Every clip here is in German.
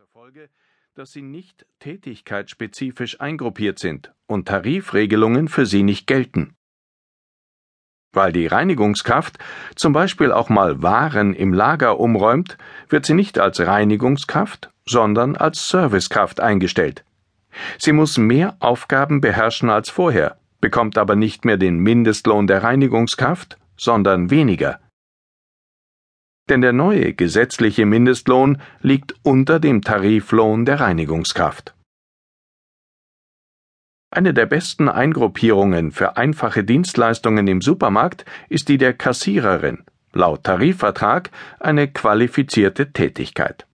zur Folge, dass sie nicht tätigkeitsspezifisch eingruppiert sind und Tarifregelungen für sie nicht gelten. Weil die Reinigungskraft zum Beispiel auch mal Waren im Lager umräumt, wird sie nicht als Reinigungskraft, sondern als Servicekraft eingestellt. Sie muss mehr Aufgaben beherrschen als vorher, bekommt aber nicht mehr den Mindestlohn der Reinigungskraft, sondern weniger. Denn der neue gesetzliche Mindestlohn liegt unter dem Tariflohn der Reinigungskraft. Eine der besten Eingruppierungen für einfache Dienstleistungen im Supermarkt ist die der Kassiererin, laut Tarifvertrag eine qualifizierte Tätigkeit.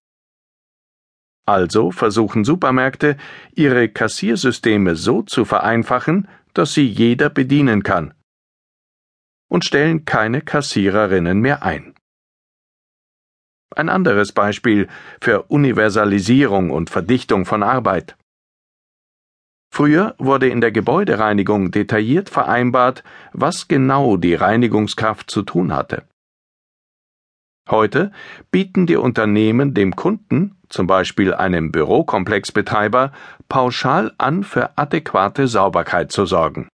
Also versuchen Supermärkte, ihre Kassiersysteme so zu vereinfachen, dass sie jeder bedienen kann und stellen keine Kassiererinnen mehr ein. Ein anderes Beispiel für Universalisierung und Verdichtung von Arbeit. Früher wurde in der Gebäudereinigung detailliert vereinbart, was genau die Reinigungskraft zu tun hatte. Heute bieten die Unternehmen dem Kunden, zum Beispiel einem Bürokomplexbetreiber, pauschal an, für adäquate Sauberkeit zu sorgen.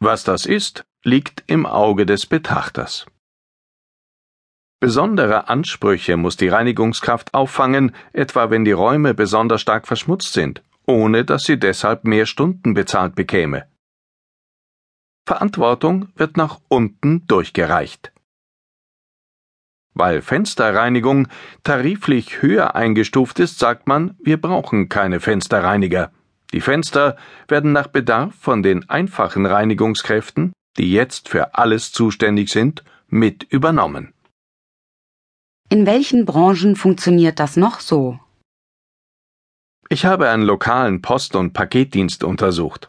Was das ist, liegt im Auge des Betrachters. Besondere Ansprüche muss die Reinigungskraft auffangen, etwa wenn die Räume besonders stark verschmutzt sind ohne dass sie deshalb mehr Stunden bezahlt bekäme. Verantwortung wird nach unten durchgereicht. Weil Fensterreinigung tariflich höher eingestuft ist, sagt man, wir brauchen keine Fensterreiniger. Die Fenster werden nach Bedarf von den einfachen Reinigungskräften, die jetzt für alles zuständig sind, mit übernommen. In welchen Branchen funktioniert das noch so? Ich habe einen lokalen Post- und Paketdienst untersucht.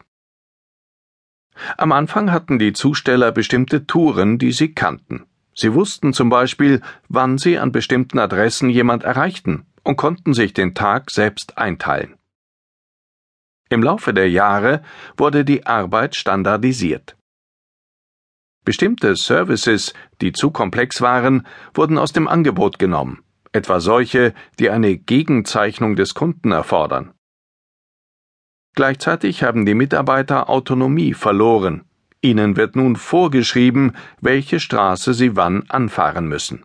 Am Anfang hatten die Zusteller bestimmte Touren, die sie kannten. Sie wussten zum Beispiel, wann sie an bestimmten Adressen jemand erreichten und konnten sich den Tag selbst einteilen. Im Laufe der Jahre wurde die Arbeit standardisiert. Bestimmte Services, die zu komplex waren, wurden aus dem Angebot genommen etwa solche, die eine Gegenzeichnung des Kunden erfordern. Gleichzeitig haben die Mitarbeiter Autonomie verloren. Ihnen wird nun vorgeschrieben, welche Straße sie wann anfahren müssen.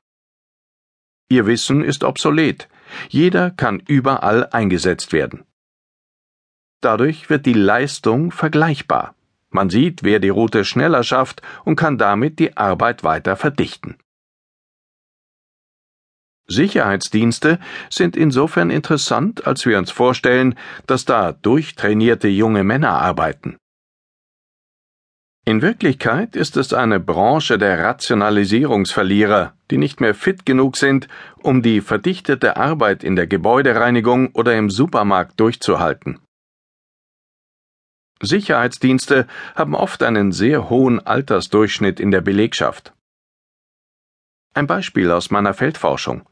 Ihr Wissen ist obsolet. Jeder kann überall eingesetzt werden. Dadurch wird die Leistung vergleichbar. Man sieht, wer die Route schneller schafft und kann damit die Arbeit weiter verdichten. Sicherheitsdienste sind insofern interessant, als wir uns vorstellen, dass da durchtrainierte junge Männer arbeiten. In Wirklichkeit ist es eine Branche der Rationalisierungsverlierer, die nicht mehr fit genug sind, um die verdichtete Arbeit in der Gebäudereinigung oder im Supermarkt durchzuhalten. Sicherheitsdienste haben oft einen sehr hohen Altersdurchschnitt in der Belegschaft. Ein Beispiel aus meiner Feldforschung.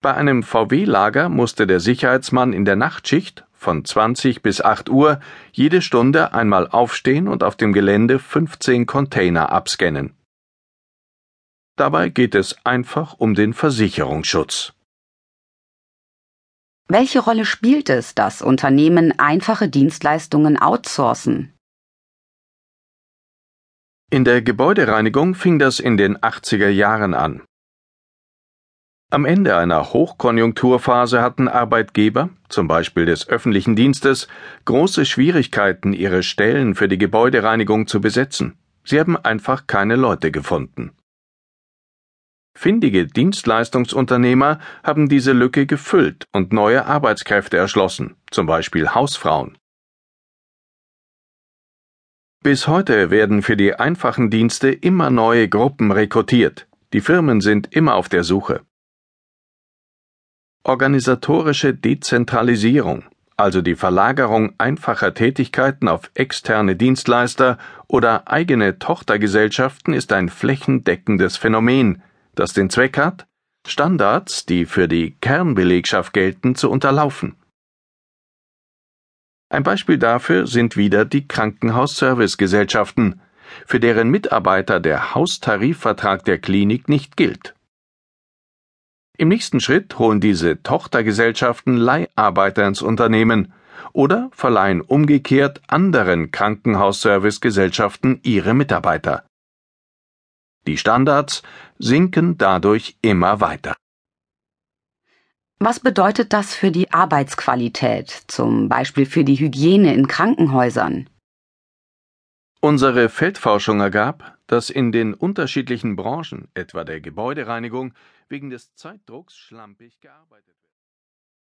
Bei einem VW-Lager musste der Sicherheitsmann in der Nachtschicht von 20 bis 8 Uhr jede Stunde einmal aufstehen und auf dem Gelände 15 Container abscannen. Dabei geht es einfach um den Versicherungsschutz. Welche Rolle spielt es, dass Unternehmen einfache Dienstleistungen outsourcen? In der Gebäudereinigung fing das in den 80er Jahren an. Am Ende einer Hochkonjunkturphase hatten Arbeitgeber, zum Beispiel des öffentlichen Dienstes, große Schwierigkeiten, ihre Stellen für die Gebäudereinigung zu besetzen. Sie haben einfach keine Leute gefunden. Findige Dienstleistungsunternehmer haben diese Lücke gefüllt und neue Arbeitskräfte erschlossen, zum Beispiel Hausfrauen. Bis heute werden für die einfachen Dienste immer neue Gruppen rekrutiert. Die Firmen sind immer auf der Suche. Organisatorische Dezentralisierung, also die Verlagerung einfacher Tätigkeiten auf externe Dienstleister oder eigene Tochtergesellschaften, ist ein flächendeckendes Phänomen, das den Zweck hat, Standards, die für die Kernbelegschaft gelten, zu unterlaufen. Ein Beispiel dafür sind wieder die Krankenhausservicegesellschaften, für deren Mitarbeiter der Haustarifvertrag der Klinik nicht gilt. Im nächsten Schritt holen diese Tochtergesellschaften Leiharbeiter ins Unternehmen oder verleihen umgekehrt anderen Krankenhausservicegesellschaften ihre Mitarbeiter. Die Standards sinken dadurch immer weiter. Was bedeutet das für die Arbeitsqualität, zum Beispiel für die Hygiene in Krankenhäusern? Unsere Feldforschung ergab, dass in den unterschiedlichen Branchen, etwa der Gebäudereinigung, wegen des Zeitdrucks schlampig gearbeitet wird.